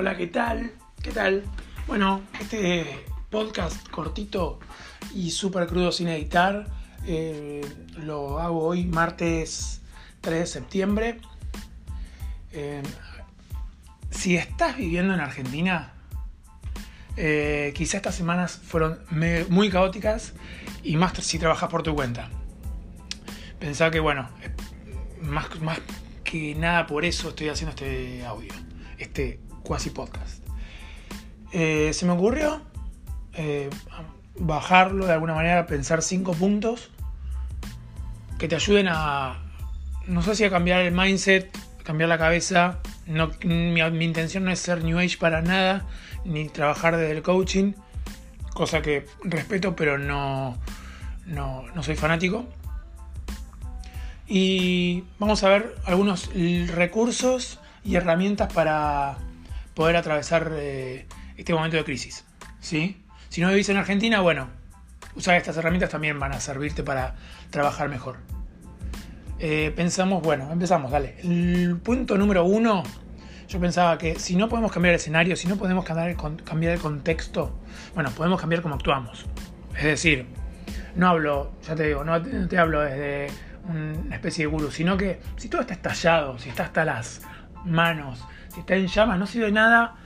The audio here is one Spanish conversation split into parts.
Hola, ¿qué tal? ¿Qué tal? Bueno, este podcast cortito y súper crudo sin editar eh, lo hago hoy martes 3 de septiembre. Eh, si estás viviendo en Argentina, eh, quizá estas semanas fueron muy caóticas y más si trabajas por tu cuenta. Pensaba que, bueno, más, más que nada por eso estoy haciendo este audio, este cuasi podcast. Eh, se me ocurrió eh, bajarlo de alguna manera, pensar cinco puntos que te ayuden a, no sé si a cambiar el mindset, cambiar la cabeza. No, mi, mi intención no es ser New Age para nada, ni trabajar desde el coaching, cosa que respeto, pero no, no, no soy fanático. Y vamos a ver algunos recursos y herramientas para poder atravesar eh, este momento de crisis. ¿sí? Si no vivís en Argentina, bueno, usar estas herramientas también van a servirte para trabajar mejor. Eh, pensamos, bueno, empezamos, dale. El punto número uno, yo pensaba que si no podemos cambiar el escenario, si no podemos cambiar el, cambiar el contexto, bueno, podemos cambiar cómo actuamos. Es decir, no hablo, ya te digo, no te hablo desde una especie de gurú, sino que si todo está estallado, si está hasta las manos, si está en llamas, no sirve de nada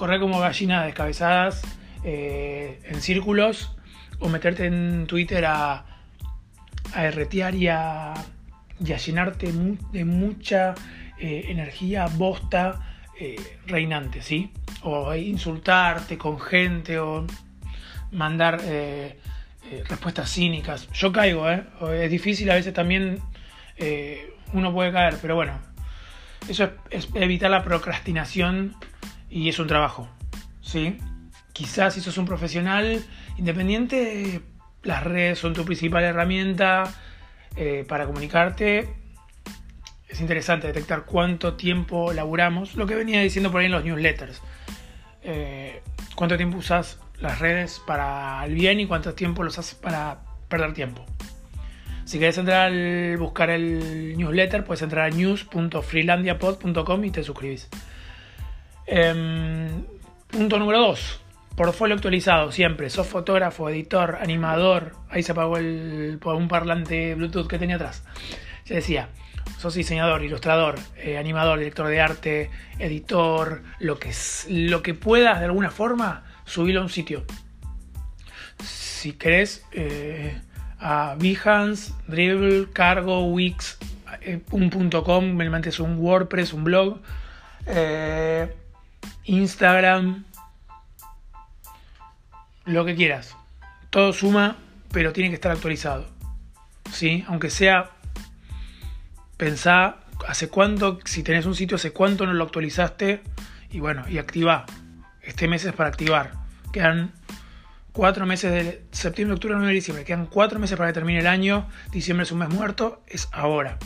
correr como gallinas descabezadas eh, en círculos o meterte en Twitter a, a erretear y a, llenarte de mucha eh, energía bosta eh, reinante, ¿sí? O insultarte con gente o mandar respuestas cínicas. Yo caigo, ¿eh? Es difícil, a veces también uno puede caer, pero bueno, eso es, evitar la procrastinación y es un trabajo, ¿sí? Quizás si sos un profesional independiente, las redes son tu principal herramienta eh, para comunicarte. Es interesante detectar cuánto tiempo laburamos, lo que venía diciendo por ahí en los newsletters. cuánto tiempo usas las redes para el bien y cuánto tiempo los haces para perder tiempo. Si quieres entrar al buscar el newsletter, puedes entrar a news.freelandiapod.com y te suscribís. Em, punto número 2. Portfolio actualizado, siempre. Sos fotógrafo, editor, animador. Ahí se apagó el, un parlante Bluetooth que tenía atrás. Se decía, sos diseñador, ilustrador, eh, animador, director de arte, editor, lo que, lo que puedas de alguna forma subilo a un sitio. Si querés, eh, a Behance, Dribble, Cargo, Wix, eh, un.com, me metes un WordPress, un blog, eh, Instagram, lo que quieras. Todo suma, pero tiene que estar actualizado. ¿Sí? Aunque sea, pensá hace cuánto, si tenés un sitio, hace cuánto no lo actualizaste y bueno, y activa. Este mes es para activar. Quedan cuatro meses de septiembre, octubre, noviembre, diciembre. Quedan cuatro meses para que termine el año. Diciembre es un mes muerto, es ahora.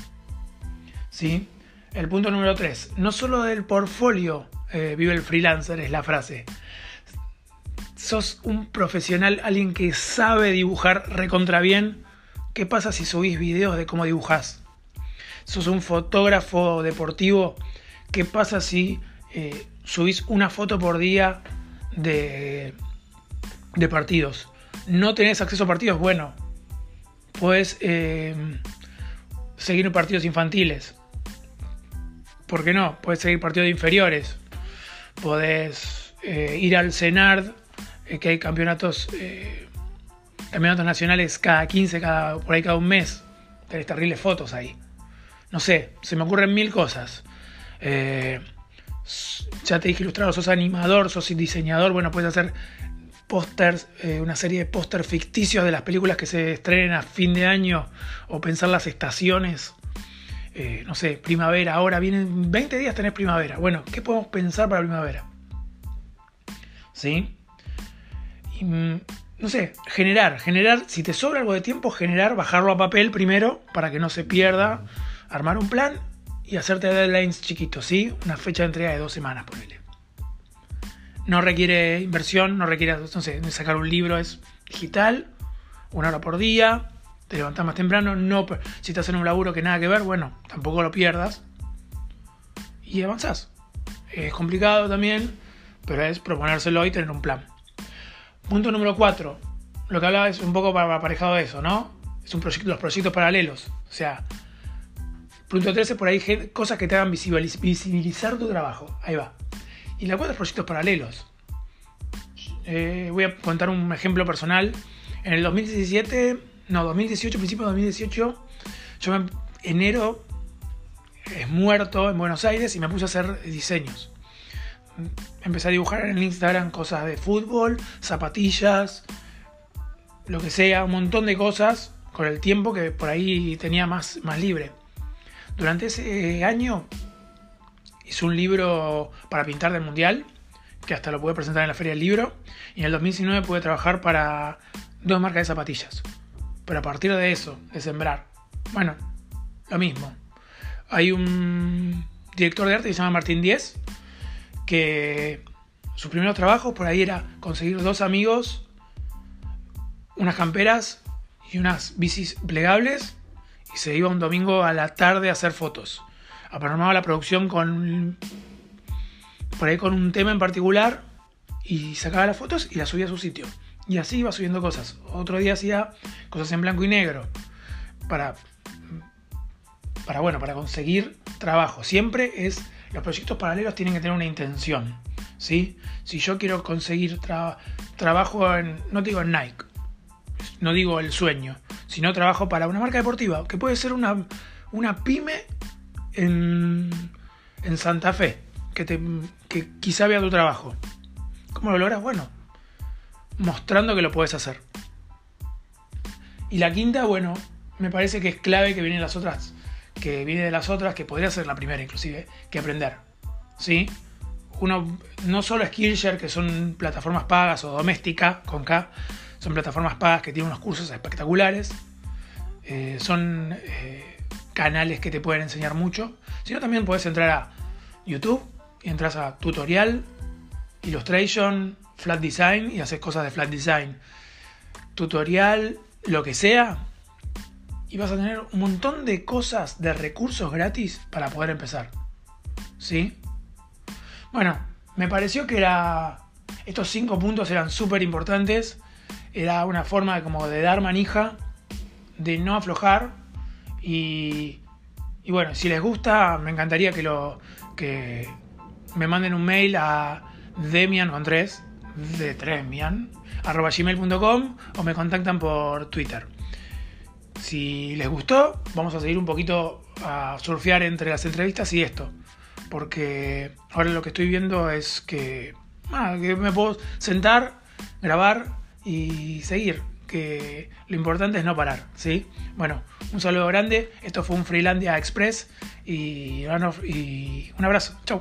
¿Sí? El punto número tres. No solo del portfolio eh, vive el freelancer, es la frase. Sos un profesional, alguien que sabe dibujar recontra bien. ¿Qué pasa si subís videos de cómo dibujás? Sos un fotógrafo deportivo. ¿Qué pasa si eh, subís una foto por día de, de partidos. No tenés acceso a partidos, bueno, puedes eh, seguir partidos infantiles. ¿Por qué no? Puedes seguir partidos inferiores. Podés eh, ir al CENARD, eh, que hay campeonatos, campeonatos nacionales cada 15, cada, por ahí cada un mes. Tenés terribles fotos ahí. No sé, se me ocurren mil cosas ya te dije ilustrado, sos animador, sos diseñador, bueno, puedes hacer pósters, eh, una serie de pósters ficticios de las películas que se estrenen a fin de año o pensar las estaciones. Eh, no sé, primavera, ahora vienen 20 días tenés primavera. Bueno, ¿qué podemos pensar para primavera? ¿Sí? Y, mm, no sé, generar, generar, si te sobra algo de tiempo, generar, bajarlo a papel primero para que no se pierda, armar un plan y hacerte deadlines chiquitos, ¿sí? Una fecha de entrega de dos semanas, ponele. No requiere inversión, no requiere, no sé, sacar un libro, es digital, una hora por día, te levantas más temprano, no, si estás en un laburo que nada que ver, bueno, tampoco lo pierdas y avanzás. Es complicado también, pero es proponérselo y tener un plan. Punto número 4. Lo que hablaba es un poco aparejado de eso, ¿no? Es un proyecto, los proyectos paralelos. O sea, punto 13, por ahí cosas que te hagan visibilizar tu trabajo. Ahí va. Y la 4 es proyectos paralelos. Eh, voy a contar un ejemplo personal. En el 2017, no, 2018, principio de 2018, yo en enero es muerto en Buenos Aires y me puse a hacer diseños. Empecé a dibujar en Instagram cosas de fútbol, zapatillas, lo que sea, un montón de cosas con el tiempo que por ahí tenía más, más libre. Durante ese año hice un libro para pintar del mundial, que hasta lo pude presentar en la feria del libro, y en el 2019 pude trabajar para dos marcas de zapatillas. Pero a partir de eso, de sembrar, bueno, lo mismo. Hay un director de arte que se llama Martín Díez, que sus primeros trabajos por ahí era conseguir dos amigos, unas camperas y unas bicis plegables, y se iba un domingo a la tarde a hacer fotos. Aprogramaba la producción con por ahí con un tema en particular y sacaba las fotos y las subía a su sitio. Y así iba subiendo cosas. Otro día hacía cosas en blanco y negro para para bueno, para conseguir trabajo. Siempre es los proyectos paralelos tienen que tener una intención, ¿sí? Si yo quiero conseguir trabajo en no digo en Nike, no digo el sueño, sino trabajo para una marca deportiva, que puede ser una, una pyme en, Santa Fe, que, te, que quizá vea tu trabajo. ¿Cómo lo logras? Bueno, mostrando que lo puedes hacer. Y la quinta, bueno, me parece que es clave que vienen las otras que viene de las otras, que podría ser la primera inclusive, que aprender. ¿Sí? Uno, no solo Skillshare, que son plataformas pagas, o Doméstica, con K, son plataformas pagas que tienen unos cursos espectaculares, eh, son eh, canales que te pueden enseñar mucho, sino también puedes entrar a YouTube y entras a tutorial, illustration, flat design y haces cosas de flat design. Tutorial, lo que sea, y vas a tener un montón de cosas, de recursos gratis para poder empezar. ¿Sí? Bueno, me pareció que era. Estos cinco puntos eran súper importantes. Era una forma como de dar manija, de no aflojar. Y, bueno, si les gusta, me encantaría que me manden un mail a demian con tres, de tremian, arroba gmail.com o me contactan por Twitter. Si les gustó, vamos a seguir un poquito a surfear entre las entrevistas y esto. Porque ahora lo que estoy viendo es que, que me puedo sentar, grabar y seguir. Lo importante es no parar, ¿sí? Bueno, un saludo grande. Esto fue un Freelandia Express y, y un abrazo. Chau.